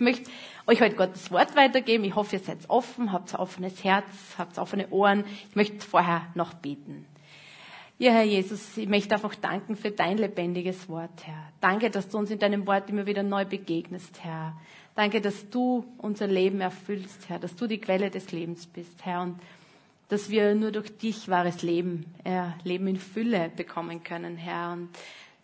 ich möchte euch heute Gottes Wort weitergeben. Ich hoffe, ihr seid offen, habt ein offenes Herz, habt offene Ohren. Ich möchte vorher noch beten. Ja, Herr Jesus, ich möchte einfach danken für dein lebendiges Wort, Herr. Danke, dass du uns in deinem Wort immer wieder neu begegnest, Herr. Danke, dass du unser Leben erfüllst, Herr, dass du die Quelle des Lebens bist, Herr, und dass wir nur durch dich wahres Leben, äh, Leben in Fülle bekommen können, Herr. Und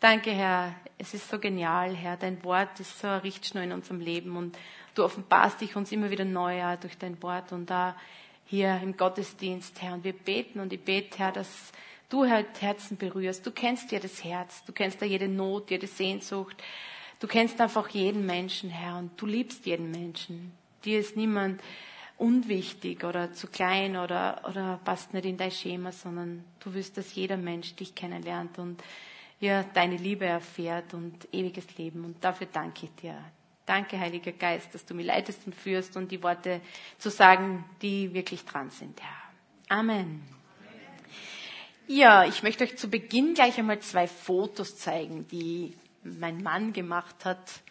danke, Herr, es ist so genial, Herr, dein Wort ist so ein Richtschnur in unserem Leben und du offenbarst dich uns immer wieder neu durch dein Wort und da hier im Gottesdienst, Herr. Und wir beten und ich bete, Herr, dass du halt Herzen berührst. Du kennst ja das Herz, du kennst ja jede Not, jede Sehnsucht. Du kennst einfach jeden Menschen, Herr, und du liebst jeden Menschen. Dir ist niemand unwichtig oder zu klein oder, oder passt nicht in dein Schema, sondern du willst, dass jeder Mensch dich kennenlernt und ja, deine Liebe erfährt und ewiges Leben. Und dafür danke ich dir. Danke, Heiliger Geist, dass du mich leitest und führst und die Worte zu sagen, die wirklich dran sind, Herr. Amen. Ja, ich möchte euch zu Beginn gleich einmal zwei Fotos zeigen, die mein Mann gemacht hat.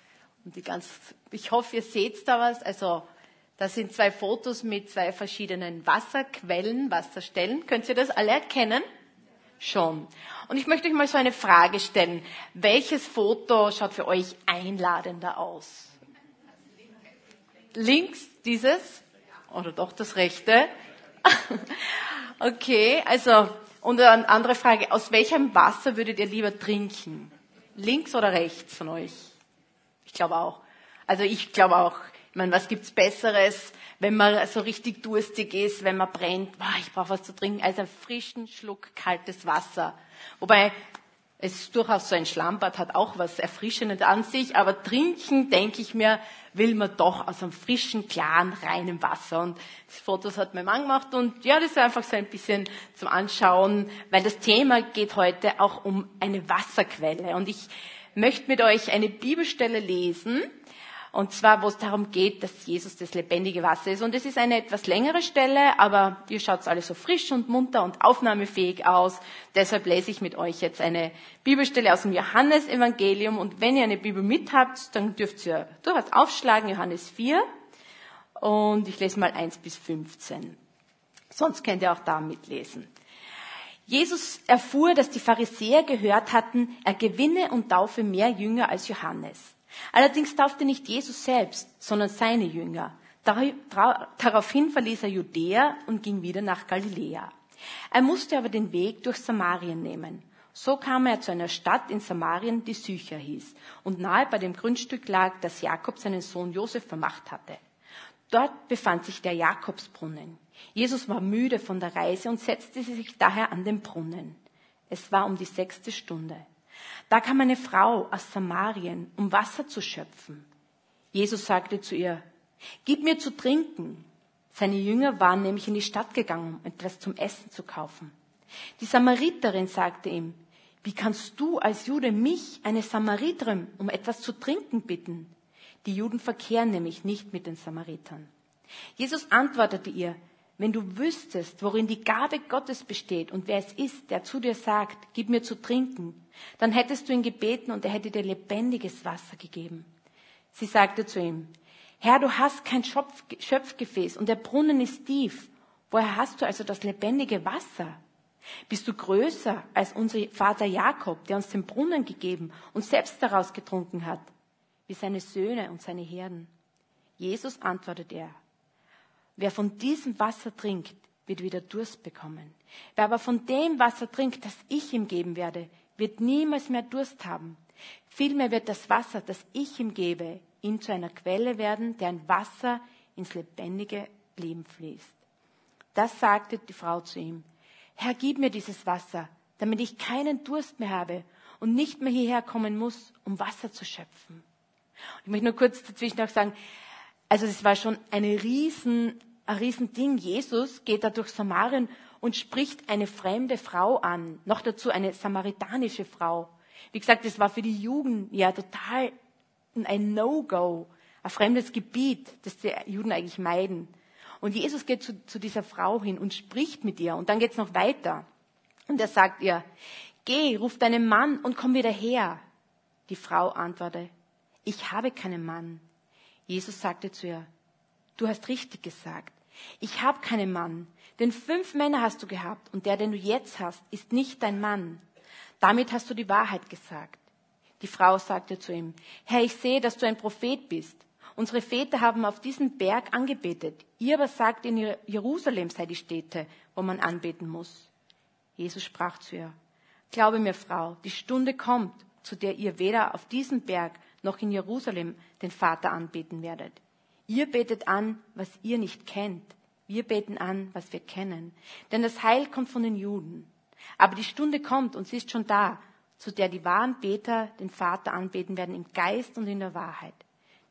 Und die ganz, ich hoffe, ihr seht da was. Also, das sind zwei Fotos mit zwei verschiedenen Wasserquellen, Wasserstellen. Könnt ihr das alle erkennen? Schon. Und ich möchte euch mal so eine Frage stellen. Welches Foto schaut für euch einladender aus? Links dieses? Oder doch das rechte? okay, also, und eine andere Frage. Aus welchem Wasser würdet ihr lieber trinken? Links oder rechts von euch? Ich glaube auch. Also ich glaube auch. Ich meine, was gibt's Besseres, wenn man so richtig durstig ist, wenn man brennt? Boah, ich brauche was zu trinken, als einen frischen Schluck kaltes Wasser. Wobei es ist durchaus so ein Schlammbad hat auch was Erfrischendes an sich, aber trinken, denke ich mir, will man doch aus einem frischen, klaren, reinen Wasser. Und die Fotos hat mein Mann gemacht und ja, das ist einfach so ein bisschen zum Anschauen, weil das Thema geht heute auch um eine Wasserquelle. Und ich möchte mit euch eine Bibelstelle lesen und zwar, wo es darum geht, dass Jesus das lebendige Wasser ist. Und es ist eine etwas längere Stelle, aber ihr schaut alle so frisch und munter und aufnahmefähig aus. Deshalb lese ich mit euch jetzt eine Bibelstelle aus dem Johannesevangelium. Und wenn ihr eine Bibel mit habt, dann dürft ihr durchaus aufschlagen, Johannes 4. Und ich lese mal 1 bis 15. Sonst könnt ihr auch da mitlesen. Jesus erfuhr, dass die Pharisäer gehört hatten, er gewinne und taufe mehr Jünger als Johannes. Allerdings taufte nicht Jesus selbst, sondern seine Jünger. Daraufhin verließ er Judäa und ging wieder nach Galiläa. Er musste aber den Weg durch Samarien nehmen. So kam er zu einer Stadt in Samarien, die Sycher hieß, und nahe bei dem Grundstück lag, das Jakob seinen Sohn Josef vermacht hatte. Dort befand sich der Jakobsbrunnen. Jesus war müde von der Reise und setzte sich daher an den Brunnen. Es war um die sechste Stunde. Da kam eine Frau aus Samarien, um Wasser zu schöpfen. Jesus sagte zu ihr, Gib mir zu trinken. Seine Jünger waren nämlich in die Stadt gegangen, um etwas zum Essen zu kaufen. Die Samariterin sagte ihm, wie kannst du als Jude mich, eine Samariterin, um etwas zu trinken bitten? Die Juden verkehren nämlich nicht mit den Samaritern. Jesus antwortete ihr, wenn du wüsstest, worin die Gabe Gottes besteht und wer es ist, der zu dir sagt, gib mir zu trinken, dann hättest du ihn gebeten und er hätte dir lebendiges Wasser gegeben. Sie sagte zu ihm, Herr, du hast kein Schöpfgefäß und der Brunnen ist tief. Woher hast du also das lebendige Wasser? Bist du größer als unser Vater Jakob, der uns den Brunnen gegeben und selbst daraus getrunken hat, wie seine Söhne und seine Herden? Jesus antwortete er, Wer von diesem Wasser trinkt, wird wieder Durst bekommen. Wer aber von dem Wasser trinkt, das ich ihm geben werde, wird niemals mehr Durst haben. Vielmehr wird das Wasser, das ich ihm gebe, ihn zu einer Quelle werden, deren Wasser ins lebendige Leben fließt. Das sagte die Frau zu ihm. Herr, gib mir dieses Wasser, damit ich keinen Durst mehr habe und nicht mehr hierher kommen muss, um Wasser zu schöpfen. Ich möchte nur kurz dazwischen auch sagen, also es war schon eine riesen, ein riesen Ding. Jesus geht da durch Samarien und spricht eine fremde Frau an. Noch dazu eine samaritanische Frau. Wie gesagt, das war für die Jugend ja total ein No-Go. Ein fremdes Gebiet, das die Juden eigentlich meiden. Und Jesus geht zu, zu dieser Frau hin und spricht mit ihr. Und dann geht's noch weiter. Und er sagt ihr, geh, ruf deinen Mann und komm wieder her. Die Frau antwortet, ich habe keinen Mann. Jesus sagte zu ihr, du hast richtig gesagt. Ich habe keinen Mann, denn fünf Männer hast du gehabt und der, den du jetzt hast, ist nicht dein Mann. Damit hast du die Wahrheit gesagt. Die Frau sagte zu ihm, Herr, ich sehe, dass du ein Prophet bist. Unsere Väter haben auf diesem Berg angebetet. Ihr aber sagt, in Jerusalem sei die Stätte, wo man anbeten muss. Jesus sprach zu ihr, Glaube mir, Frau, die Stunde kommt, zu der ihr weder auf diesem Berg noch in Jerusalem den Vater anbeten werdet. Ihr betet an, was ihr nicht kennt. Wir beten an, was wir kennen. Denn das Heil kommt von den Juden. Aber die Stunde kommt und sie ist schon da, zu der die wahren Beter den Vater anbeten werden im Geist und in der Wahrheit.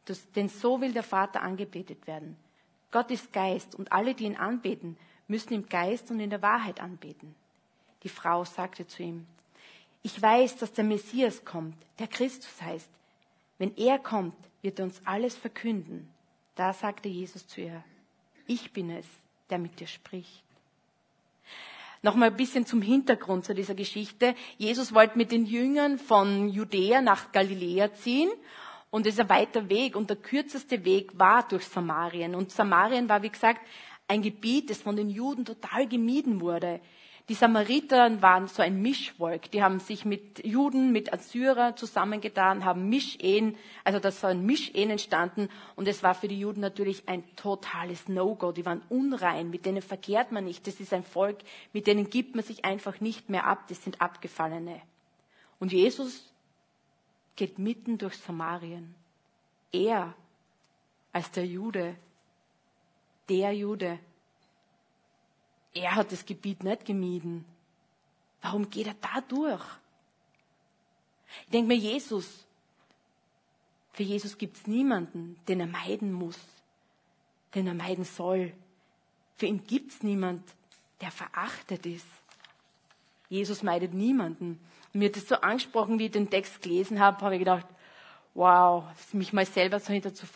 Das, denn so will der Vater angebetet werden. Gott ist Geist und alle, die ihn anbeten, müssen im Geist und in der Wahrheit anbeten. Die Frau sagte zu ihm, ich weiß, dass der Messias kommt, der Christus heißt. Wenn er kommt, wird er uns alles verkünden. Da sagte Jesus zu ihr, ich bin es, der mit dir spricht. Nochmal ein bisschen zum Hintergrund zu dieser Geschichte. Jesus wollte mit den Jüngern von Judäa nach Galiläa ziehen und es ist ein weiter Weg und der kürzeste Weg war durch Samarien. Und Samarien war, wie gesagt, ein Gebiet, das von den Juden total gemieden wurde. Die Samariter waren so ein Mischvolk. Die haben sich mit Juden, mit Assyrer zusammengetan, haben Mischehen, also das war ein Mischehen entstanden und es war für die Juden natürlich ein totales No-Go. Die waren unrein, mit denen verkehrt man nicht. Das ist ein Volk, mit denen gibt man sich einfach nicht mehr ab. Das sind Abgefallene. Und Jesus geht mitten durch Samarien. Er als der Jude, der Jude, er hat das Gebiet nicht gemieden. Warum geht er da durch? Ich denke mir, Jesus, für Jesus gibt es niemanden, den er meiden muss, den er meiden soll. Für ihn gibt es niemand, der verachtet ist. Jesus meidet niemanden. Und mir hat das so angesprochen, wie ich den Text gelesen habe, habe ich gedacht, wow, mich mal selber so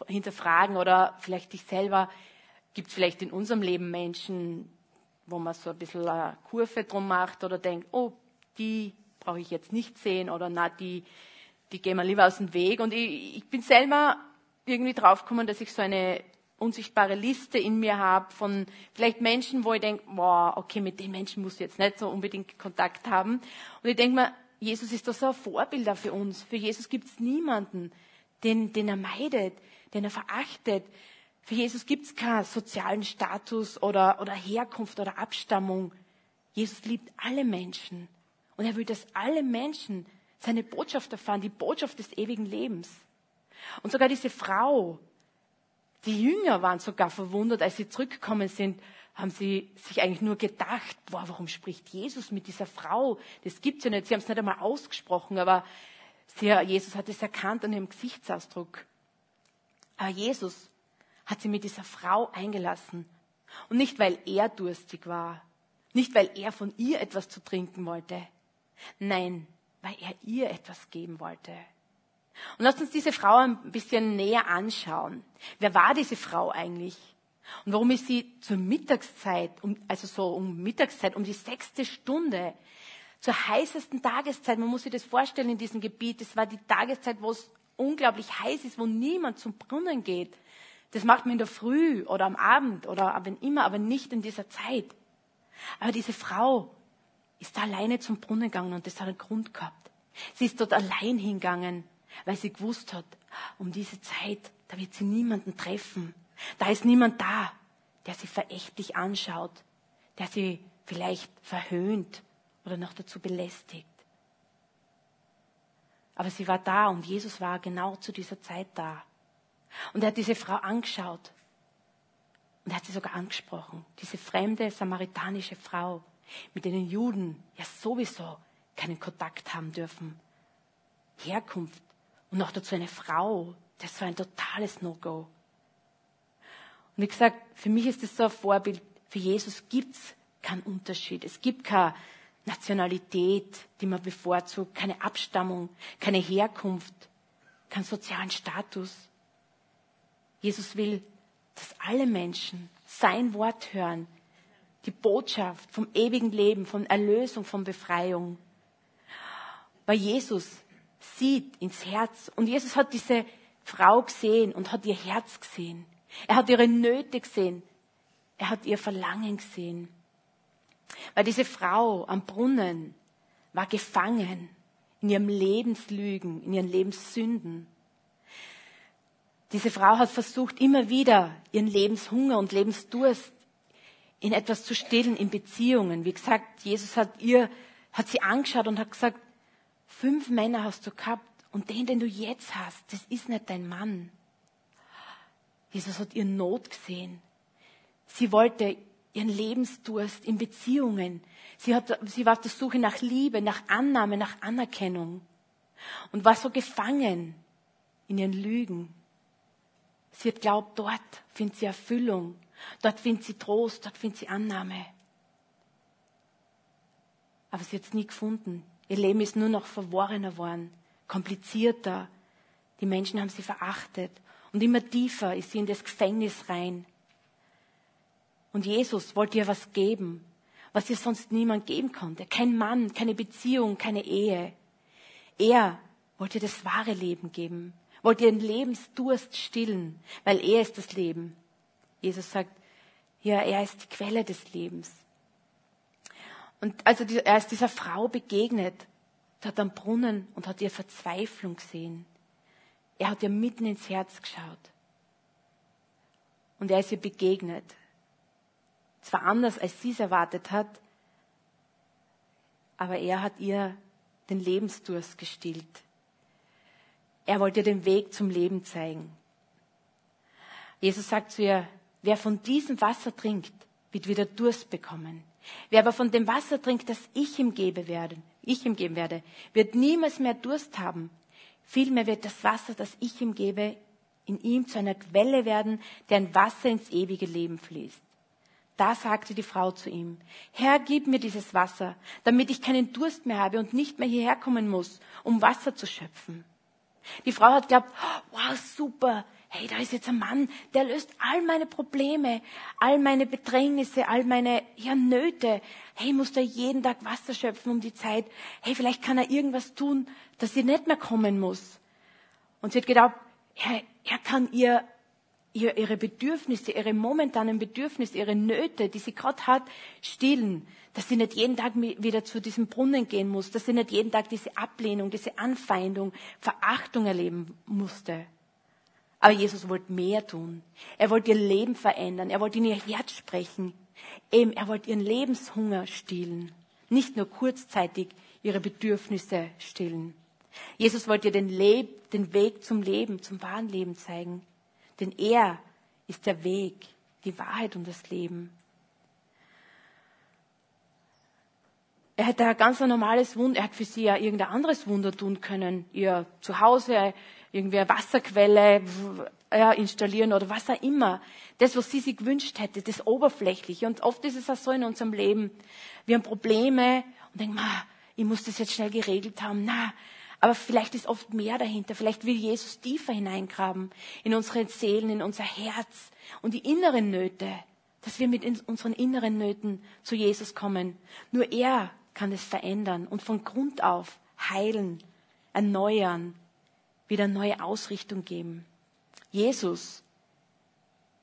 hinterfragen oder vielleicht dich selber, gibt es vielleicht in unserem Leben Menschen, wo man so ein bisschen eine Kurve drum macht oder denkt, oh, die brauche ich jetzt nicht sehen oder na, die, die gehen wir lieber aus dem Weg. Und ich, ich bin selber irgendwie draufgekommen, dass ich so eine unsichtbare Liste in mir habe von vielleicht Menschen, wo ich denke, wow, okay, mit den Menschen muss ich jetzt nicht so unbedingt Kontakt haben. Und ich denke mir, Jesus ist doch so ein Vorbild für uns. Für Jesus gibt es niemanden, den, den er meidet, den er verachtet, für Jesus gibt es keinen sozialen Status oder, oder Herkunft oder Abstammung. Jesus liebt alle Menschen. Und er will, dass alle Menschen seine Botschaft erfahren, die Botschaft des ewigen Lebens. Und sogar diese Frau, die Jünger waren sogar verwundert, als sie zurückgekommen sind, haben sie sich eigentlich nur gedacht, boah, warum spricht Jesus mit dieser Frau? Das gibt's ja nicht. Sie haben es nicht einmal ausgesprochen, aber sie, Jesus hat es erkannt an ihrem Gesichtsausdruck. Aber Jesus hat sie mit dieser Frau eingelassen. Und nicht, weil er durstig war, nicht, weil er von ihr etwas zu trinken wollte, nein, weil er ihr etwas geben wollte. Und lasst uns diese Frau ein bisschen näher anschauen. Wer war diese Frau eigentlich? Und warum ist sie zur Mittagszeit, also so um Mittagszeit, um die sechste Stunde, zur heißesten Tageszeit, man muss sich das vorstellen in diesem Gebiet, es war die Tageszeit, wo es unglaublich heiß ist, wo niemand zum Brunnen geht. Das macht man in der Früh oder am Abend oder wenn immer, aber nicht in dieser Zeit. Aber diese Frau ist da alleine zum Brunnen gegangen und das hat einen Grund gehabt. Sie ist dort allein hingegangen, weil sie gewusst hat, um diese Zeit, da wird sie niemanden treffen. Da ist niemand da, der sie verächtlich anschaut, der sie vielleicht verhöhnt oder noch dazu belästigt. Aber sie war da und Jesus war genau zu dieser Zeit da. Und er hat diese Frau angeschaut. Und er hat sie sogar angesprochen. Diese fremde samaritanische Frau, mit denen Juden ja sowieso keinen Kontakt haben dürfen. Herkunft und noch dazu eine Frau. Das war ein totales No-Go. Und wie gesagt, für mich ist das so ein Vorbild. Für Jesus gibt's keinen Unterschied. Es gibt keine Nationalität, die man bevorzugt, keine Abstammung, keine Herkunft, keinen sozialen Status. Jesus will, dass alle Menschen sein Wort hören, die Botschaft vom ewigen Leben, von Erlösung, von Befreiung. Weil Jesus sieht ins Herz und Jesus hat diese Frau gesehen und hat ihr Herz gesehen. Er hat ihre Nöte gesehen. Er hat ihr Verlangen gesehen. Weil diese Frau am Brunnen war gefangen in ihrem Lebenslügen, in ihren Lebenssünden. Diese Frau hat versucht, immer wieder ihren Lebenshunger und Lebensdurst in etwas zu stillen, in Beziehungen. Wie gesagt, Jesus hat ihr, hat sie angeschaut und hat gesagt, fünf Männer hast du gehabt und den, den du jetzt hast, das ist nicht dein Mann. Jesus hat ihr Not gesehen. Sie wollte ihren Lebensdurst in Beziehungen. Sie, hat, sie war auf der Suche nach Liebe, nach Annahme, nach Anerkennung und war so gefangen in ihren Lügen. Sie hat glaubt, dort findet sie Erfüllung, dort findet sie Trost, dort findet sie Annahme. Aber sie hat es nie gefunden. Ihr Leben ist nur noch verworrener worden, komplizierter. Die Menschen haben sie verachtet. Und immer tiefer ist sie in das Gefängnis rein. Und Jesus wollte ihr was geben, was ihr sonst niemand geben konnte. Kein Mann, keine Beziehung, keine Ehe. Er wollte ihr das wahre Leben geben, wollte ihren Lebensdurst stillen, weil er ist das Leben. Jesus sagt, ja, er ist die Quelle des Lebens. Und also er ist dieser Frau begegnet, hat am Brunnen und hat ihr Verzweiflung gesehen. Er hat ihr mitten ins Herz geschaut. Und er ist ihr begegnet. Zwar anders, als sie es erwartet hat, aber er hat ihr den Lebensdurst gestillt. Er wollte den Weg zum Leben zeigen. Jesus sagt zu ihr, wer von diesem Wasser trinkt, wird wieder Durst bekommen. Wer aber von dem Wasser trinkt, das ich ihm gebe werde, ich ihm geben werde, wird niemals mehr Durst haben. Vielmehr wird das Wasser, das ich ihm gebe, in ihm zu einer Quelle werden, deren Wasser ins ewige Leben fließt. Da sagte die Frau zu ihm, Herr, gib mir dieses Wasser, damit ich keinen Durst mehr habe und nicht mehr hierher kommen muss, um Wasser zu schöpfen. Die Frau hat geglaubt, wow, super, hey, da ist jetzt ein Mann, der löst all meine Probleme, all meine Bedrängnisse, all meine ja, Nöte. Hey, muss da jeden Tag Wasser schöpfen um die Zeit. Hey, vielleicht kann er irgendwas tun, dass sie nicht mehr kommen muss. Und sie hat gedacht, er, er kann ihr ihre Bedürfnisse, ihre momentanen Bedürfnisse, ihre Nöte, die sie gerade hat, stillen. Dass sie nicht jeden Tag wieder zu diesem Brunnen gehen muss, dass sie nicht jeden Tag diese Ablehnung, diese Anfeindung, Verachtung erleben musste. Aber Jesus wollte mehr tun. Er wollte ihr Leben verändern. Er wollte in ihr Herz sprechen. Eben, er wollte ihren Lebenshunger stillen. Nicht nur kurzzeitig ihre Bedürfnisse stillen. Jesus wollte ihr den, Leb den Weg zum Leben, zum wahren Leben zeigen. Denn er ist der Weg, die Wahrheit und das Leben. Er hätte ein ganz normales Wunder, er hat für sie ja irgendein anderes Wunder tun können. Ihr Zuhause irgendwie eine Wasserquelle installieren oder was auch immer. Das, was sie sich gewünscht hätte, das Oberflächliche. Und oft ist es auch so in unserem Leben. Wir haben Probleme und denken, ich muss das jetzt schnell geregelt haben. Na, aber vielleicht ist oft mehr dahinter. Vielleicht will Jesus tiefer hineingraben in unsere Seelen, in unser Herz und die inneren Nöte, dass wir mit unseren inneren Nöten zu Jesus kommen. Nur er kann es verändern und von Grund auf heilen, erneuern, wieder neue Ausrichtung geben. Jesus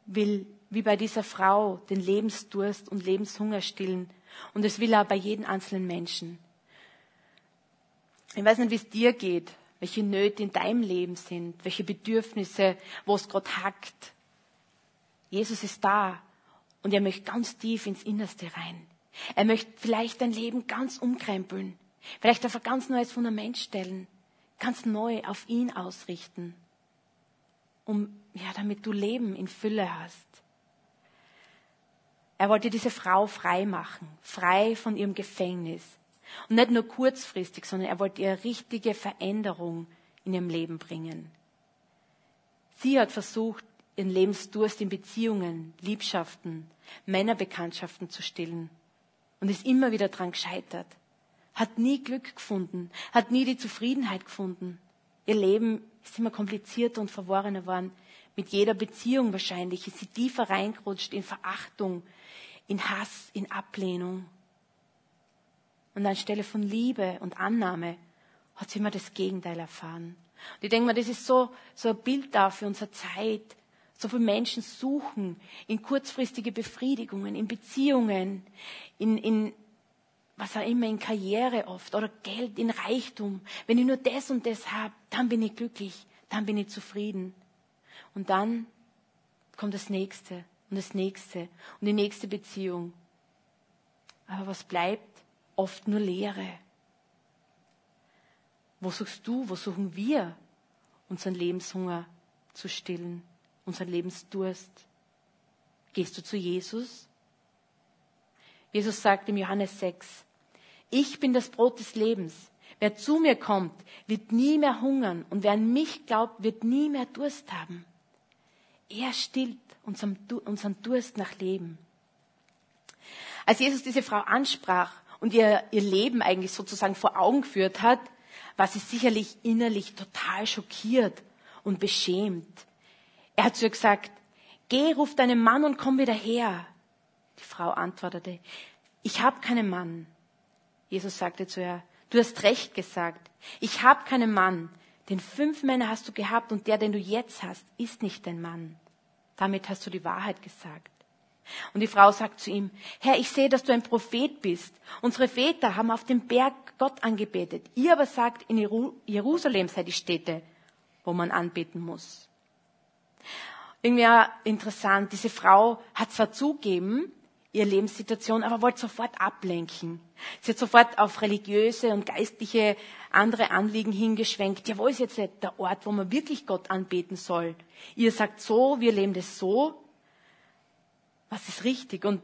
will wie bei dieser Frau den Lebensdurst und Lebenshunger stillen. Und es will er bei jedem einzelnen Menschen. Ich weiß nicht, wie es dir geht, welche Nöte in deinem Leben sind, welche Bedürfnisse, wo es gerade hackt. Jesus ist da und er möchte ganz tief ins Innerste rein. Er möchte vielleicht dein Leben ganz umkrempeln, vielleicht auf ein ganz neues Fundament stellen ganz neu auf ihn ausrichten, um, ja, damit du Leben in Fülle hast. Er wollte diese Frau frei machen, frei von ihrem Gefängnis. Und nicht nur kurzfristig, sondern er wollte ihr richtige Veränderung in ihrem Leben bringen. Sie hat versucht, ihren Lebensdurst in Beziehungen, Liebschaften, Männerbekanntschaften zu stillen und ist immer wieder dran gescheitert hat nie Glück gefunden, hat nie die Zufriedenheit gefunden. Ihr Leben ist immer komplizierter und verworrener geworden. Mit jeder Beziehung wahrscheinlich ist sie tiefer reingerutscht in Verachtung, in Hass, in Ablehnung. Und anstelle von Liebe und Annahme hat sie immer das Gegenteil erfahren. Und ich denke mal, das ist so, so ein Bild da für unsere Zeit. So viele Menschen suchen in kurzfristige Befriedigungen, in Beziehungen, in, in was auch immer, in Karriere oft oder Geld, in Reichtum. Wenn ich nur das und das habe, dann bin ich glücklich, dann bin ich zufrieden. Und dann kommt das nächste und das nächste und die nächste Beziehung. Aber was bleibt? Oft nur Leere. Wo suchst du, wo suchen wir unseren Lebenshunger zu stillen, unseren Lebensdurst? Gehst du zu Jesus? Jesus sagt im Johannes 6, ich bin das Brot des Lebens. Wer zu mir kommt, wird nie mehr hungern und wer an mich glaubt, wird nie mehr Durst haben. Er stillt unseren, unseren Durst nach Leben. Als Jesus diese Frau ansprach und ihr, ihr Leben eigentlich sozusagen vor Augen geführt hat, war sie sicherlich innerlich total schockiert und beschämt. Er hat zu ihr gesagt, geh, ruf deinen Mann und komm wieder her. Die Frau antwortete, ich habe keinen Mann. Jesus sagte zu ihr, du hast recht gesagt, ich habe keinen Mann, denn fünf Männer hast du gehabt und der, den du jetzt hast, ist nicht dein Mann. Damit hast du die Wahrheit gesagt. Und die Frau sagt zu ihm, Herr, ich sehe, dass du ein Prophet bist. Unsere Väter haben auf dem Berg Gott angebetet. Ihr aber sagt, in Jerusalem sei die Stätte, wo man anbeten muss. Irgendwie interessant, diese Frau hat zwar zugeben, ihre Lebenssituation, aber wollte sofort ablenken. Sie hat sofort auf religiöse und geistliche andere Anliegen hingeschwenkt. Ja, wo ist jetzt der Ort, wo man wirklich Gott anbeten soll? Ihr sagt so, wir leben das so. Was ist richtig? Und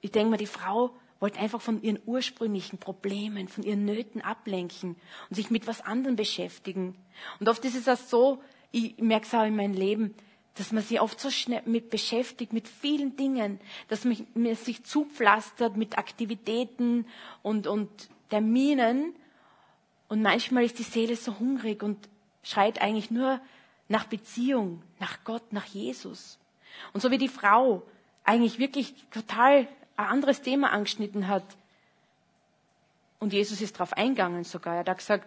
ich denke mal, die Frau wollte einfach von ihren ursprünglichen Problemen, von ihren Nöten ablenken und sich mit was anderem beschäftigen. Und oft ist es auch so, ich merke es auch in meinem Leben, dass man sich oft so schnell mit beschäftigt, mit vielen Dingen, dass man sich zupflastert mit Aktivitäten und, und Terminen. Und manchmal ist die Seele so hungrig und schreit eigentlich nur nach Beziehung, nach Gott, nach Jesus. Und so wie die Frau eigentlich wirklich total ein anderes Thema angeschnitten hat. Und Jesus ist darauf eingegangen sogar. Er hat gesagt,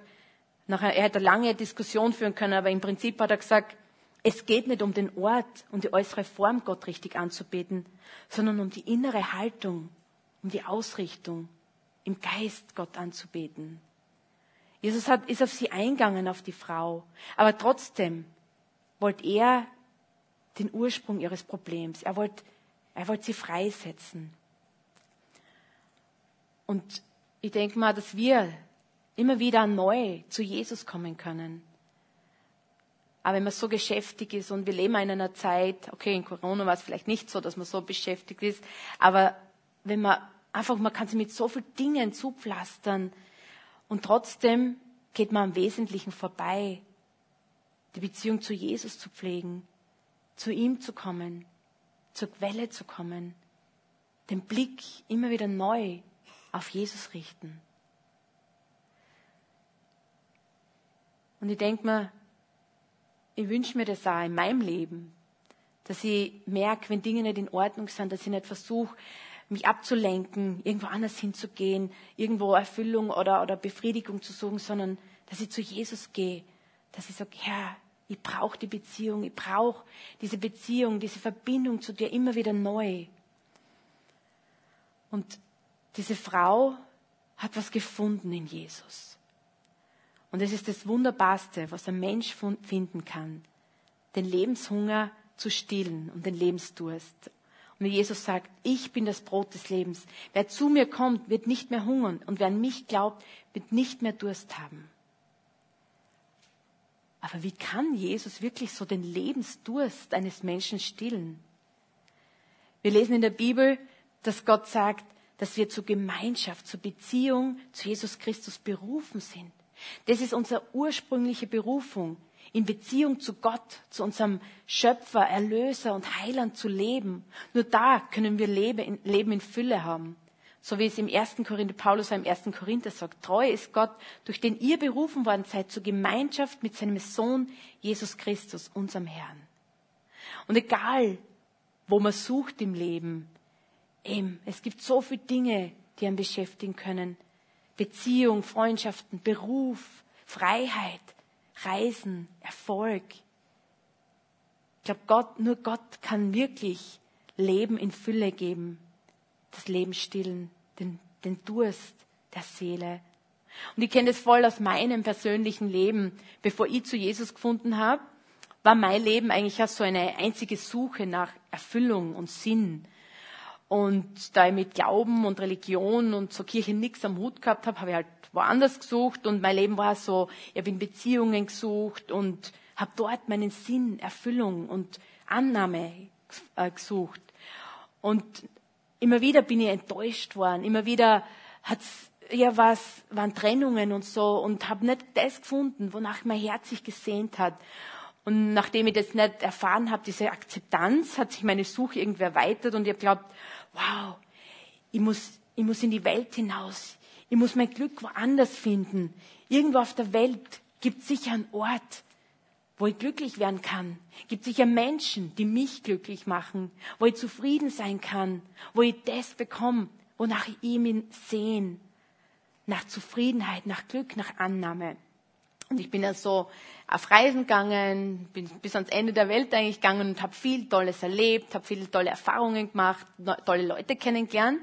nachher, er hätte eine lange Diskussion führen können, aber im Prinzip hat er gesagt, es geht nicht um den Ort, um die äußere Form, Gott richtig anzubeten, sondern um die innere Haltung, um die Ausrichtung, im Geist Gott anzubeten. Jesus hat, ist auf sie eingegangen, auf die Frau. Aber trotzdem wollte er den Ursprung ihres Problems. Er wollte, er wollte sie freisetzen. Und ich denke mal, dass wir immer wieder neu zu Jesus kommen können. Aber wenn man so geschäftig ist und wir leben in einer Zeit, okay, in Corona war es vielleicht nicht so, dass man so beschäftigt ist, aber wenn man einfach, man kann sich mit so vielen Dingen zupflastern und trotzdem geht man am Wesentlichen vorbei, die Beziehung zu Jesus zu pflegen, zu ihm zu kommen, zur Quelle zu kommen, den Blick immer wieder neu auf Jesus richten. Und ich denke mir, ich wünsche mir das auch in meinem Leben, dass ich merke, wenn Dinge nicht in Ordnung sind, dass ich nicht versuche, mich abzulenken, irgendwo anders hinzugehen, irgendwo Erfüllung oder, oder Befriedigung zu suchen, sondern dass ich zu Jesus gehe, dass ich sage, Herr, ich brauche die Beziehung, ich brauche diese Beziehung, diese Verbindung zu dir immer wieder neu. Und diese Frau hat was gefunden in Jesus. Und es ist das Wunderbarste, was ein Mensch finden kann, den Lebenshunger zu stillen und den Lebensdurst. Und Jesus sagt, ich bin das Brot des Lebens. Wer zu mir kommt, wird nicht mehr hungern und wer an mich glaubt, wird nicht mehr Durst haben. Aber wie kann Jesus wirklich so den Lebensdurst eines Menschen stillen? Wir lesen in der Bibel, dass Gott sagt, dass wir zur Gemeinschaft, zur Beziehung zu Jesus Christus berufen sind. Das ist unsere ursprüngliche Berufung, in Beziehung zu Gott, zu unserem Schöpfer, Erlöser und Heiland zu leben. Nur da können wir Leben in Fülle haben. So wie es im 1. Korinther, Paulus im 1. Korinther sagt, treu ist Gott, durch den ihr berufen worden seid zur Gemeinschaft mit seinem Sohn Jesus Christus, unserem Herrn. Und egal, wo man sucht im Leben, eben, es gibt so viele Dinge, die einen beschäftigen können. Beziehung, Freundschaften, Beruf, Freiheit, Reisen, Erfolg. Ich glaube, Gott, nur Gott kann wirklich Leben in Fülle geben, das Leben stillen, den, den Durst der Seele. Und ich kenne das voll aus meinem persönlichen Leben. Bevor ich zu Jesus gefunden habe, war mein Leben eigentlich auch so eine einzige Suche nach Erfüllung und Sinn. Und da ich mit Glauben und Religion und zur Kirche nichts am Hut gehabt habe, habe ich halt woanders gesucht und mein Leben war so, ich habe in Beziehungen gesucht und habe dort meinen Sinn, Erfüllung und Annahme äh, gesucht. Und immer wieder bin ich enttäuscht worden, immer wieder hat's ja was waren Trennungen und so und habe nicht das gefunden, wonach mein Herz sich gesehnt hat. Und nachdem ich das nicht erfahren habe, diese Akzeptanz, hat sich meine Suche irgendwie erweitert und ich habe geglaubt, wow, ich muss, ich muss in die Welt hinaus. Ich muss mein Glück woanders finden. Irgendwo auf der Welt gibt sicher einen Ort, wo ich glücklich werden kann. Gibt sicher Menschen, die mich glücklich machen, wo ich zufrieden sein kann, wo ich das bekomme, wonach ich ihm sehen. Nach Zufriedenheit, nach Glück, nach Annahme. Und ich bin ja so auf Reisen gegangen, bin bis ans Ende der Welt eigentlich gegangen und habe viel Tolles erlebt, habe viele tolle Erfahrungen gemacht, tolle Leute kennengelernt.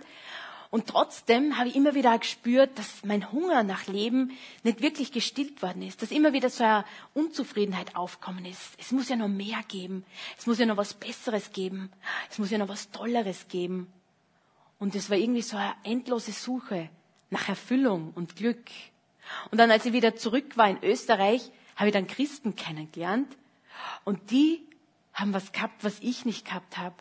Und trotzdem habe ich immer wieder gespürt, dass mein Hunger nach Leben nicht wirklich gestillt worden ist, dass immer wieder so eine Unzufriedenheit aufkommen ist. Es muss ja noch mehr geben. Es muss ja noch was Besseres geben. Es muss ja noch was Tolleres geben. Und es war irgendwie so eine endlose Suche nach Erfüllung und Glück. Und dann, als ich wieder zurück war in Österreich, habe ich dann Christen kennengelernt. Und die haben was gehabt, was ich nicht gehabt habe.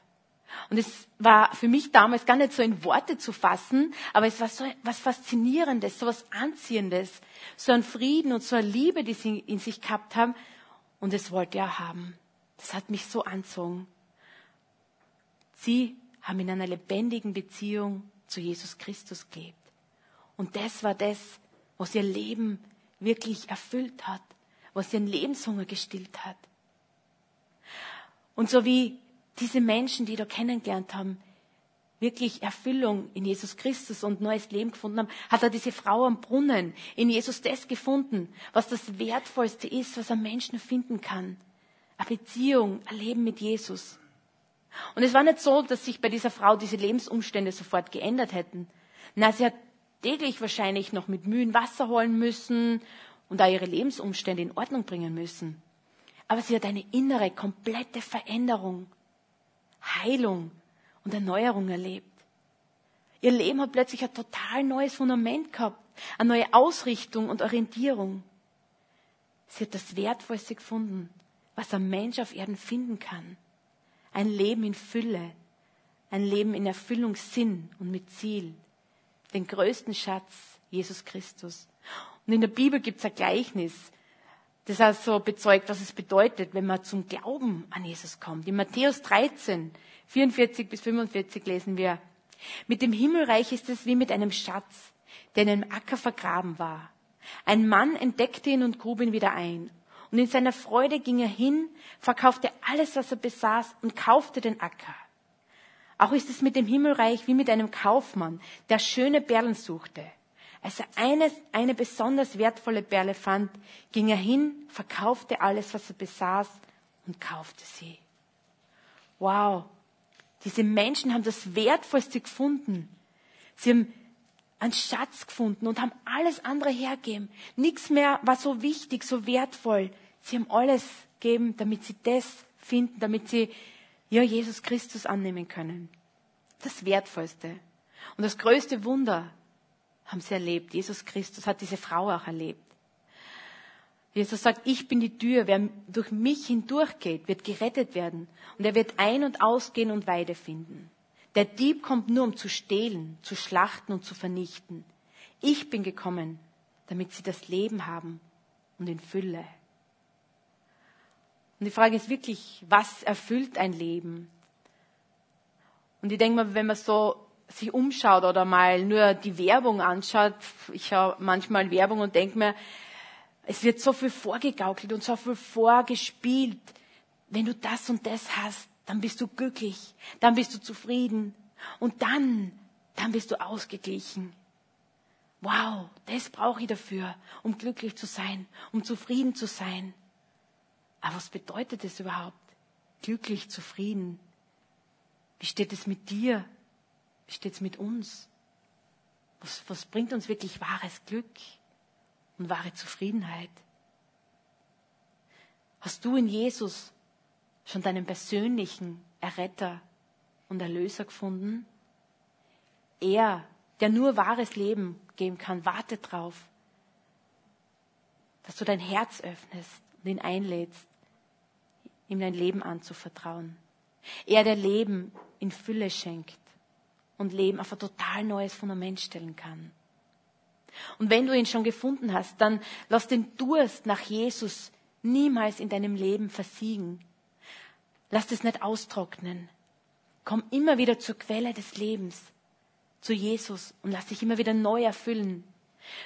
Und es war für mich damals gar nicht so in Worte zu fassen, aber es war so was Faszinierendes, so was Anziehendes, so ein Frieden und so eine Liebe, die sie in sich gehabt haben. Und das wollte er haben. Das hat mich so anzogen. Sie haben in einer lebendigen Beziehung zu Jesus Christus gelebt. Und das war das, was ihr Leben wirklich erfüllt hat, was ihren Lebenshunger gestillt hat. Und so wie diese Menschen, die da kennengelernt haben, wirklich Erfüllung in Jesus Christus und neues Leben gefunden haben, hat er diese Frau am Brunnen in Jesus das gefunden, was das Wertvollste ist, was ein Menschen finden kann. Eine Beziehung, ein Leben mit Jesus. Und es war nicht so, dass sich bei dieser Frau diese Lebensumstände sofort geändert hätten. Na, sie hat täglich wahrscheinlich noch mit Mühen Wasser holen müssen und da ihre Lebensumstände in Ordnung bringen müssen. Aber sie hat eine innere, komplette Veränderung Heilung und Erneuerung erlebt. Ihr Leben hat plötzlich ein total neues Fundament gehabt, eine neue Ausrichtung und Orientierung. Sie hat das Wertvollste gefunden, was ein Mensch auf Erden finden kann. Ein Leben in Fülle, ein Leben in Erfüllungssinn und mit Ziel. Den größten Schatz, Jesus Christus. Und in der Bibel gibt es ein Gleichnis, das also bezeugt, was es bedeutet, wenn man zum Glauben an Jesus kommt. In Matthäus 13, 44 bis 45 lesen wir, mit dem Himmelreich ist es wie mit einem Schatz, der in einem Acker vergraben war. Ein Mann entdeckte ihn und grub ihn wieder ein. Und in seiner Freude ging er hin, verkaufte alles, was er besaß und kaufte den Acker. Auch ist es mit dem Himmelreich wie mit einem Kaufmann, der schöne Perlen suchte. Als er eine, eine besonders wertvolle Perle fand, ging er hin, verkaufte alles, was er besaß und kaufte sie. Wow, diese Menschen haben das Wertvollste gefunden. Sie haben einen Schatz gefunden und haben alles andere hergegeben. Nichts mehr war so wichtig, so wertvoll. Sie haben alles gegeben, damit sie das finden, damit sie ja Jesus Christus annehmen können. Das Wertvollste. Und das größte Wunder haben sie erlebt. Jesus Christus hat diese Frau auch erlebt. Jesus sagt, ich bin die Tür. Wer durch mich hindurchgeht, wird gerettet werden. Und er wird ein- und ausgehen und Weide finden. Der Dieb kommt nur, um zu stehlen, zu schlachten und zu vernichten. Ich bin gekommen, damit sie das Leben haben und in Fülle. Und die Frage ist wirklich, was erfüllt ein Leben? Und ich denke mal, wenn man so sich umschaut oder mal nur die Werbung anschaut, ich schaue manchmal Werbung und denke mir, es wird so viel vorgegaukelt und so viel vorgespielt. Wenn du das und das hast, dann bist du glücklich, dann bist du zufrieden und dann, dann bist du ausgeglichen. wow, das brauche ich dafür, um glücklich zu sein, um zufrieden zu sein. Aber was bedeutet es überhaupt? Glücklich, zufrieden. Wie steht es mit dir? Wie steht es mit uns? Was, was bringt uns wirklich wahres Glück und wahre Zufriedenheit? Hast du in Jesus schon deinen persönlichen Erretter und Erlöser gefunden? Er, der nur wahres Leben geben kann, wartet drauf, dass du dein Herz öffnest und ihn einlädst, ihm dein Leben anzuvertrauen. Er, der Leben in Fülle schenkt und Leben auf ein total neues Fundament stellen kann. Und wenn du ihn schon gefunden hast, dann lass den Durst nach Jesus niemals in deinem Leben versiegen. Lass es nicht austrocknen. Komm immer wieder zur Quelle des Lebens, zu Jesus und lass dich immer wieder neu erfüllen.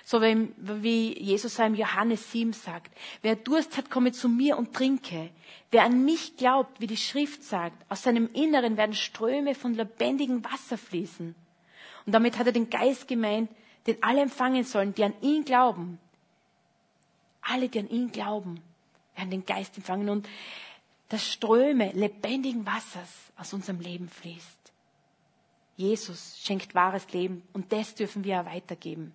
So wie Jesus im Johannes 7 sagt, wer Durst hat, komme zu mir und trinke. Wer an mich glaubt, wie die Schrift sagt, aus seinem Inneren werden Ströme von lebendigem Wasser fließen. Und damit hat er den Geist gemeint, den alle empfangen sollen, die an ihn glauben. Alle, die an ihn glauben, werden den Geist empfangen und dass Ströme lebendigen Wassers aus unserem Leben fließt. Jesus schenkt wahres Leben und das dürfen wir weitergeben.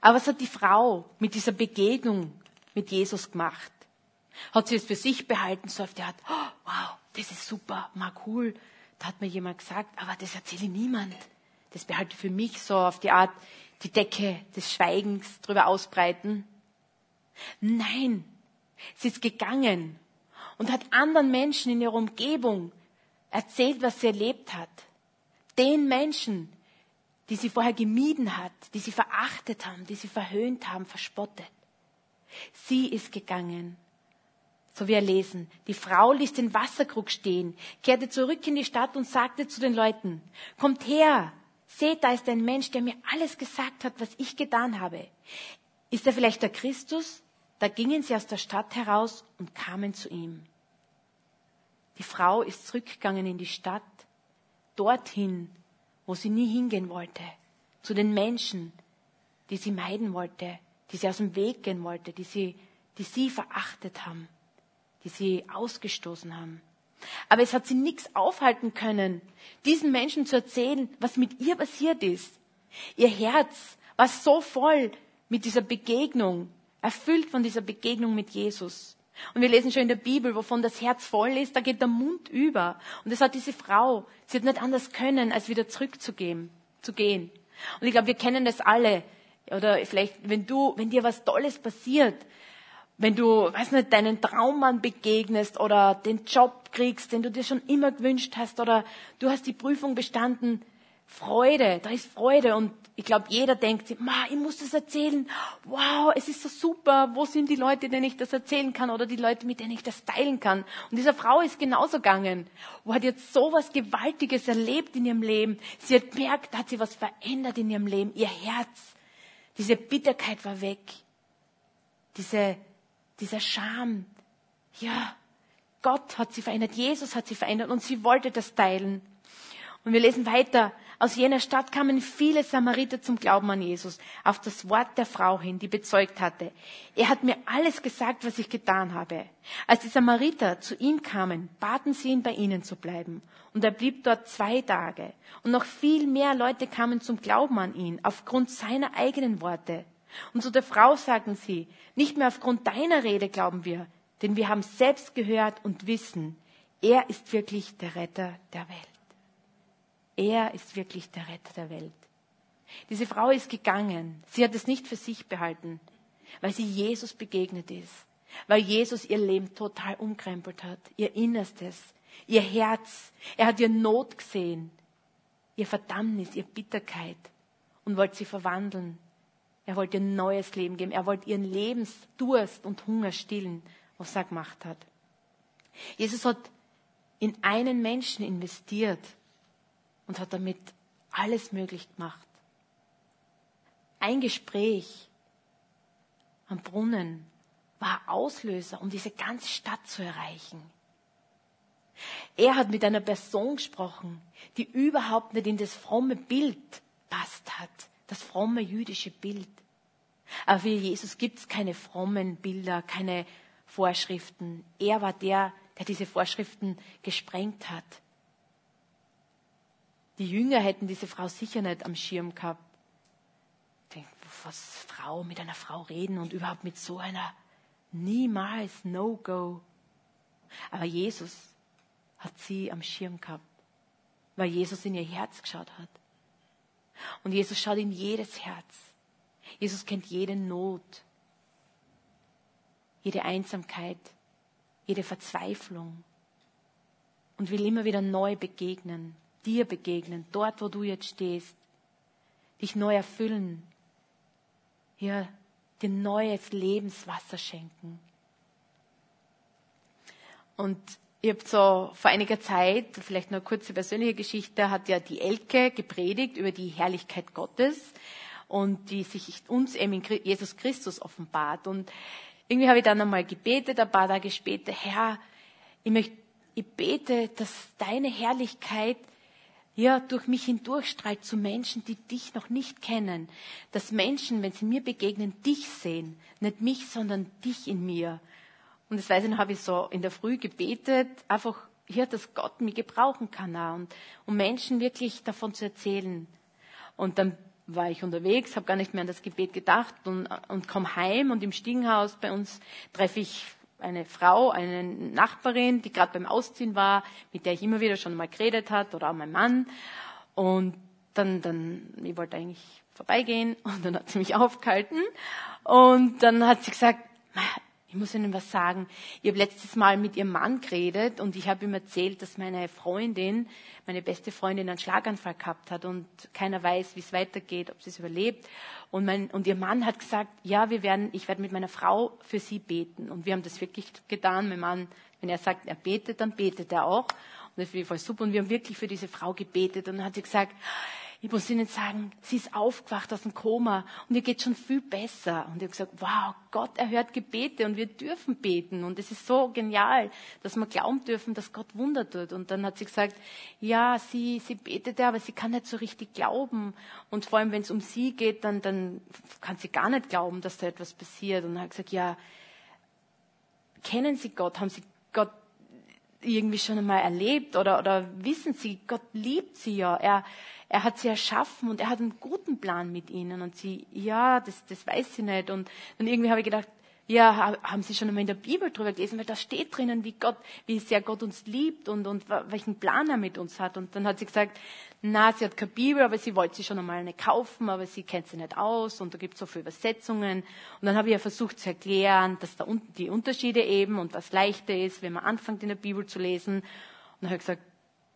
Aber was hat die Frau mit dieser Begegnung mit Jesus gemacht? Hat sie es für sich behalten, so auf die Art, oh, wow, das ist super, mal cool, da hat mir jemand gesagt, aber das erzähle niemand. Das behalte für mich so auf die Art, die Decke des Schweigens drüber ausbreiten. Nein, sie ist gegangen und hat anderen Menschen in ihrer Umgebung erzählt, was sie erlebt hat. Den Menschen, die sie vorher gemieden hat, die sie verachtet haben, die sie verhöhnt haben, verspottet. Sie ist gegangen. So wie wir lesen. Die Frau ließ den Wasserkrug stehen, kehrte zurück in die Stadt und sagte zu den Leuten, kommt her, seht, da ist ein Mensch, der mir alles gesagt hat, was ich getan habe. Ist er vielleicht der Christus? Da gingen sie aus der Stadt heraus und kamen zu ihm. Die Frau ist zurückgegangen in die Stadt, dorthin, wo sie nie hingehen wollte, zu den Menschen, die sie meiden wollte, die sie aus dem Weg gehen wollte, die sie, die sie verachtet haben, die sie ausgestoßen haben. Aber es hat sie nichts aufhalten können, diesen Menschen zu erzählen, was mit ihr passiert ist. Ihr Herz war so voll mit dieser Begegnung, erfüllt von dieser Begegnung mit Jesus. Und wir lesen schon in der Bibel, wovon das Herz voll ist, da geht der Mund über. Und das hat diese Frau, sie hat nicht anders können, als wieder zurückzugehen, zu gehen. Und ich glaube, wir kennen das alle. Oder vielleicht, wenn du, wenn dir was Tolles passiert, wenn du, weiß nicht, deinen Traummann begegnest oder den Job kriegst, den du dir schon immer gewünscht hast oder du hast die Prüfung bestanden, Freude, da ist Freude und ich glaube, jeder denkt sich, Ma, ich muss das erzählen. Wow, es ist so super. Wo sind die Leute, denen ich das erzählen kann oder die Leute, mit denen ich das teilen kann? Und dieser Frau ist genauso gegangen. Wo hat jetzt so was Gewaltiges erlebt in ihrem Leben. Sie hat gemerkt, da hat sie was verändert in ihrem Leben. Ihr Herz, diese Bitterkeit war weg. Diese, dieser Scham. Ja, Gott hat sie verändert. Jesus hat sie verändert und sie wollte das teilen. Und wir lesen weiter. Aus jener Stadt kamen viele Samariter zum Glauben an Jesus, auf das Wort der Frau hin, die bezeugt hatte. Er hat mir alles gesagt, was ich getan habe. Als die Samariter zu ihm kamen, baten sie ihn, bei ihnen zu bleiben. Und er blieb dort zwei Tage. Und noch viel mehr Leute kamen zum Glauben an ihn, aufgrund seiner eigenen Worte. Und zu der Frau sagten sie, nicht mehr aufgrund deiner Rede glauben wir, denn wir haben selbst gehört und wissen, er ist wirklich der Retter der Welt. Er ist wirklich der Retter der Welt. Diese Frau ist gegangen. Sie hat es nicht für sich behalten, weil sie Jesus begegnet ist, weil Jesus ihr Leben total umkrempelt hat, ihr Innerstes, ihr Herz. Er hat ihr Not gesehen, ihr Verdammnis, ihr Bitterkeit und wollte sie verwandeln. Er wollte ihr neues Leben geben. Er wollte ihren Lebensdurst und Hunger stillen, was er gemacht hat. Jesus hat in einen Menschen investiert und hat damit alles möglich gemacht. Ein Gespräch am Brunnen war Auslöser, um diese ganze Stadt zu erreichen. Er hat mit einer Person gesprochen, die überhaupt nicht in das fromme Bild passt hat. Das fromme jüdische Bild. Aber für Jesus gibt es keine frommen Bilder, keine Vorschriften. Er war der, der diese Vorschriften gesprengt hat. Die Jünger hätten diese Frau sicher nicht am Schirm gehabt. Denk, was Frau mit einer Frau reden und überhaupt mit so einer niemals No-Go. Aber Jesus hat sie am Schirm gehabt, weil Jesus in ihr Herz geschaut hat. Und Jesus schaut in jedes Herz. Jesus kennt jede Not, jede Einsamkeit, jede Verzweiflung und will immer wieder neu begegnen, dir begegnen, dort, wo du jetzt stehst, dich neu erfüllen, hier dir neues Lebenswasser schenken. Und ich habe so vor einiger Zeit, vielleicht noch eine kurze persönliche Geschichte, hat ja die Elke gepredigt über die Herrlichkeit Gottes und die sich uns eben in Jesus Christus offenbart. Und irgendwie habe ich dann einmal gebetet, ein paar Tage später, Herr, ich, möchte, ich bete, dass deine Herrlichkeit ja, durch mich hindurchstrahlt zu Menschen, die dich noch nicht kennen. Dass Menschen, wenn sie mir begegnen, dich sehen. Nicht mich, sondern dich in mir. Und das weiß ich noch, habe ich so in der Früh gebetet, einfach hier, dass Gott mich gebrauchen kann auch, und um Menschen wirklich davon zu erzählen. Und dann war ich unterwegs, habe gar nicht mehr an das Gebet gedacht und, und komme heim und im Stiegenhaus bei uns treffe ich eine Frau, eine Nachbarin, die gerade beim Ausziehen war, mit der ich immer wieder schon mal geredet hat oder auch mein Mann. Und dann, dann, ich wollte eigentlich vorbeigehen und dann hat sie mich aufgehalten und dann hat sie gesagt, ich muss Ihnen was sagen. Ich habe letztes Mal mit Ihrem Mann geredet und ich habe ihm erzählt, dass meine Freundin, meine beste Freundin, einen Schlaganfall gehabt hat und keiner weiß, wie es weitergeht, ob sie es überlebt. Und, mein, und ihr Mann hat gesagt, ja, wir werden, ich werde mit meiner Frau für sie beten. Und wir haben das wirklich getan. Mein Mann, wenn er sagt, er betet, dann betet er auch. Und das finde ich voll super. Und wir haben wirklich für diese Frau gebetet. Und dann hat sie gesagt, ich muss Ihnen sagen, sie ist aufgewacht aus dem Koma und ihr geht schon viel besser. Und ich habe gesagt, wow, Gott erhört Gebete und wir dürfen beten. Und es ist so genial, dass wir glauben dürfen, dass Gott Wunder tut. Und dann hat sie gesagt, ja, sie, sie betete, aber sie kann nicht so richtig glauben. Und vor allem, wenn es um sie geht, dann, dann kann sie gar nicht glauben, dass da etwas passiert. Und dann hat gesagt, ja, kennen Sie Gott? Haben Sie Gott irgendwie schon einmal erlebt oder, oder wissen Sie, Gott liebt Sie ja. Er, er hat sie erschaffen und er hat einen guten Plan mit ihnen. Und sie, ja, das, das weiß sie nicht. Und dann irgendwie habe ich gedacht, ja, haben Sie schon einmal in der Bibel drüber gelesen, weil da steht drinnen, wie Gott, wie sehr Gott uns liebt und, und welchen Plan er mit uns hat. Und dann hat sie gesagt, na, sie hat keine Bibel, aber sie wollte sie schon einmal eine kaufen, aber sie kennt sie nicht aus und da gibt es so viele Übersetzungen. Und dann habe ich ja versucht zu erklären, dass da die Unterschiede eben und was leichter ist, wenn man anfängt in der Bibel zu lesen. Und dann habe ich gesagt,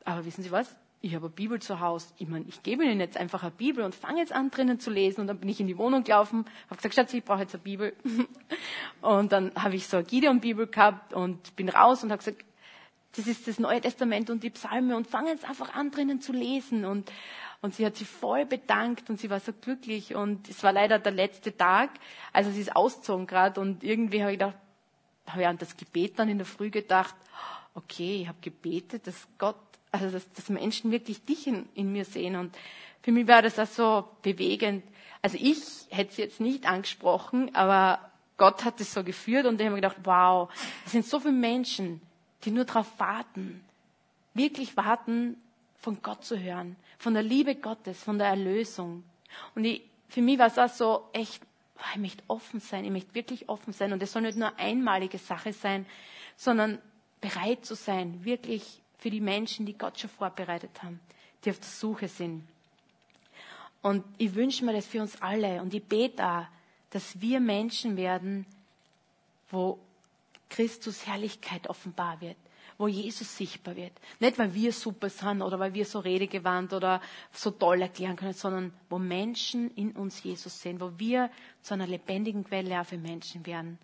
aber wissen Sie was? Ich habe eine Bibel zu Hause. Ich meine, ich gebe Ihnen jetzt einfach eine Bibel und fange jetzt an, drinnen zu lesen. Und dann bin ich in die Wohnung gelaufen, habe gesagt, Schatz, ich brauche jetzt eine Bibel. und dann habe ich so eine Gideon-Bibel gehabt und bin raus und habe gesagt, das ist das Neue Testament und die Psalme und fange jetzt einfach an, drinnen zu lesen. Und, und sie hat sich voll bedankt und sie war so glücklich. Und es war leider der letzte Tag, also sie ist ausgezogen gerade. Und irgendwie habe ich gedacht, habe ich an das Gebet dann in der Früh gedacht, okay, ich habe gebetet, dass Gott also dass, dass Menschen wirklich dich in, in mir sehen. Und für mich war das auch so bewegend. Also ich hätte es jetzt nicht angesprochen, aber Gott hat es so geführt und ich habe mir gedacht, wow, es sind so viele Menschen, die nur darauf warten, wirklich warten, von Gott zu hören, von der Liebe Gottes, von der Erlösung. Und ich, für mich war es auch so echt, ich möchte offen sein, ich möchte wirklich offen sein und es soll nicht nur einmalige Sache sein, sondern bereit zu sein, wirklich für die Menschen, die Gott schon vorbereitet haben, die auf der Suche sind. Und ich wünsche mir das für uns alle und ich bete auch, dass wir Menschen werden, wo Christus Herrlichkeit offenbar wird, wo Jesus sichtbar wird. Nicht, weil wir super sind oder weil wir so redegewandt oder so toll erklären können, sondern wo Menschen in uns Jesus sehen, wo wir zu einer lebendigen Quelle auch für Menschen werden.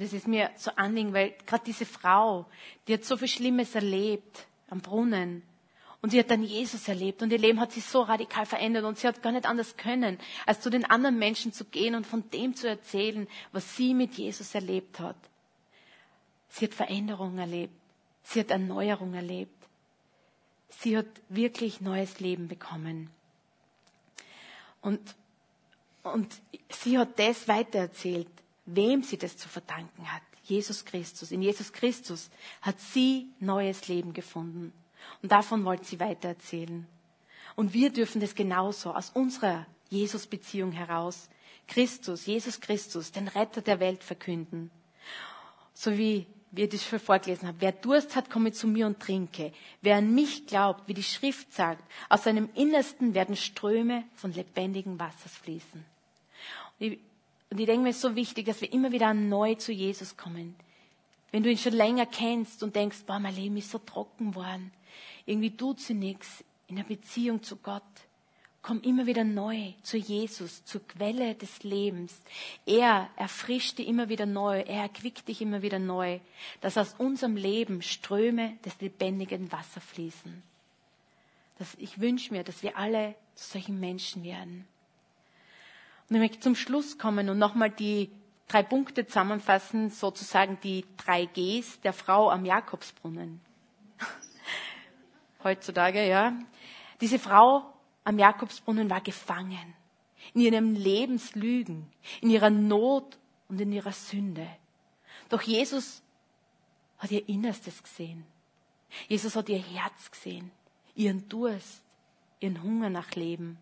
Das ist mir so anliegen, weil gerade diese Frau, die hat so viel Schlimmes erlebt am Brunnen. Und sie hat dann Jesus erlebt und ihr Leben hat sich so radikal verändert und sie hat gar nicht anders können, als zu den anderen Menschen zu gehen und von dem zu erzählen, was sie mit Jesus erlebt hat. Sie hat Veränderung erlebt. Sie hat Erneuerung erlebt. Sie hat wirklich neues Leben bekommen. Und, und sie hat das weitererzählt, wem sie das zu verdanken hat. Jesus Christus. In Jesus Christus hat sie neues Leben gefunden. Und davon wollte sie weitererzählen. Und wir dürfen das genauso aus unserer Jesus-Beziehung heraus Christus, Jesus Christus, den Retter der Welt verkünden. So wie wir das schon vorgelesen haben. Wer Durst hat, komme zu mir und trinke. Wer an mich glaubt, wie die Schrift sagt, aus seinem Innersten werden Ströme von lebendigem Wasser fließen. Und ich denke mir, es ist so wichtig, dass wir immer wieder neu zu Jesus kommen. Wenn du ihn schon länger kennst und denkst, boah, mein Leben ist so trocken worden. Irgendwie tut sie nichts in der Beziehung zu Gott. Komm immer wieder neu zu Jesus, zur Quelle des Lebens. Er erfrischt dich immer wieder neu, er erquickt dich immer wieder neu, dass aus unserem Leben Ströme des lebendigen Wassers fließen. Das, ich wünsche mir, dass wir alle zu solchen Menschen werden. Und ich möchte zum Schluss kommen und nochmal die drei Punkte zusammenfassen, sozusagen die drei Gs der Frau am Jakobsbrunnen. Heutzutage, ja. Diese Frau am Jakobsbrunnen war gefangen. In ihrem Lebenslügen, in ihrer Not und in ihrer Sünde. Doch Jesus hat ihr Innerstes gesehen. Jesus hat ihr Herz gesehen, ihren Durst, ihren Hunger nach Leben.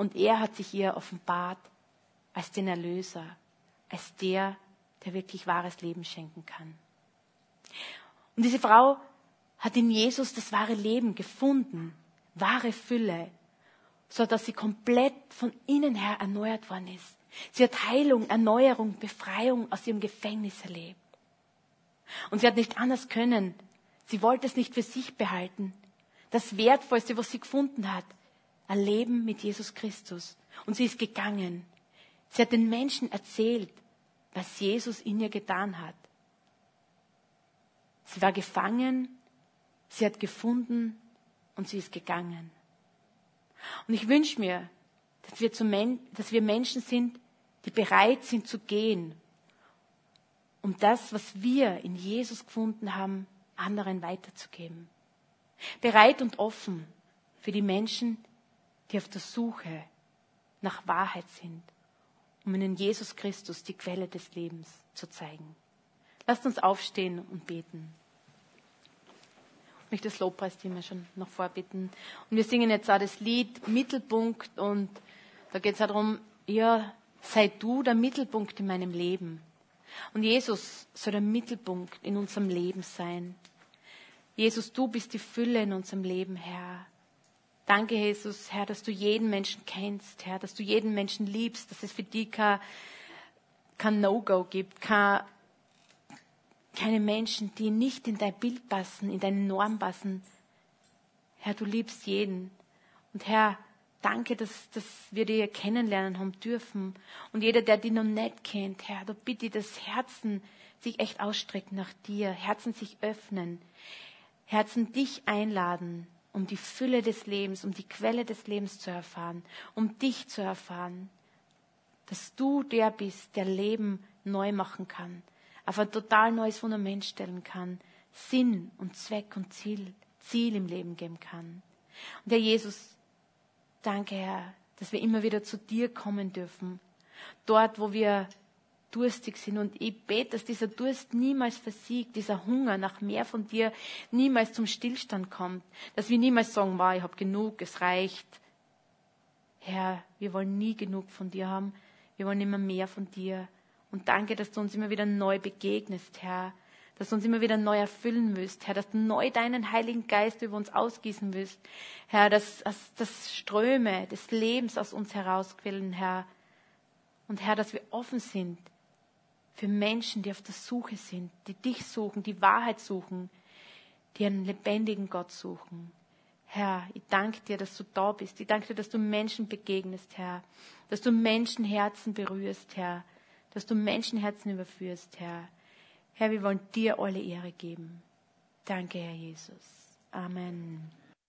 Und er hat sich ihr offenbart als den Erlöser, als der, der wirklich wahres Leben schenken kann. Und diese Frau hat in Jesus das wahre Leben gefunden, wahre Fülle, so dass sie komplett von innen her erneuert worden ist. Sie hat Heilung, Erneuerung, Befreiung aus ihrem Gefängnis erlebt. Und sie hat nicht anders können. Sie wollte es nicht für sich behalten. Das Wertvollste, was sie gefunden hat, ein Leben mit Jesus Christus. Und sie ist gegangen. Sie hat den Menschen erzählt, was Jesus in ihr getan hat. Sie war gefangen, sie hat gefunden und sie ist gegangen. Und ich wünsche mir, dass wir, dass wir Menschen sind, die bereit sind zu gehen, um das, was wir in Jesus gefunden haben, anderen weiterzugeben. Bereit und offen für die Menschen, die auf der Suche nach Wahrheit sind, um ihnen Jesus Christus, die Quelle des Lebens, zu zeigen. Lasst uns aufstehen und beten möchte das Lobpreisteam schon noch vorbitten. Und wir singen jetzt auch das Lied Mittelpunkt und da geht es darum, ja, sei du der Mittelpunkt in meinem Leben. Und Jesus soll der Mittelpunkt in unserem Leben sein. Jesus, du bist die Fülle in unserem Leben, Herr. Danke, Jesus, Herr, dass du jeden Menschen kennst, Herr, dass du jeden Menschen liebst, dass es für dich kein, kein No-Go gibt, kein keine Menschen, die nicht in dein Bild passen, in deine Norm passen. Herr, du liebst jeden. Und Herr, danke, dass, dass wir dich kennenlernen haben dürfen. Und jeder, der dich noch nicht kennt, Herr, da bitte dass Herzen sich echt ausstrecken nach dir, Herzen sich öffnen, Herzen dich einladen, um die Fülle des Lebens, um die Quelle des Lebens zu erfahren, um dich zu erfahren, dass du der bist, der Leben neu machen kann, auf ein total neues Fundament stellen kann, Sinn und Zweck und Ziel, Ziel im Leben geben kann. Und Herr Jesus, danke Herr, dass wir immer wieder zu dir kommen dürfen. Dort, wo wir durstig sind. Und ich bete, dass dieser Durst niemals versiegt, dieser Hunger nach mehr von dir niemals zum Stillstand kommt. Dass wir niemals sagen, wow, ich habe genug, es reicht. Herr, wir wollen nie genug von dir haben. Wir wollen immer mehr von dir. Und danke, dass du uns immer wieder neu begegnest, Herr. Dass du uns immer wieder neu erfüllen willst, Herr. Dass du neu deinen Heiligen Geist über uns ausgießen willst. Herr, dass, dass, Ströme des Lebens aus uns herausquillen, Herr. Und Herr, dass wir offen sind für Menschen, die auf der Suche sind, die dich suchen, die Wahrheit suchen, die einen lebendigen Gott suchen. Herr, ich danke dir, dass du da bist. Ich danke dir, dass du Menschen begegnest, Herr. Dass du Menschenherzen berührst, Herr dass du Menschenherzen überführst, Herr. Herr, wir wollen dir alle Ehre geben. Danke, Herr Jesus. Amen.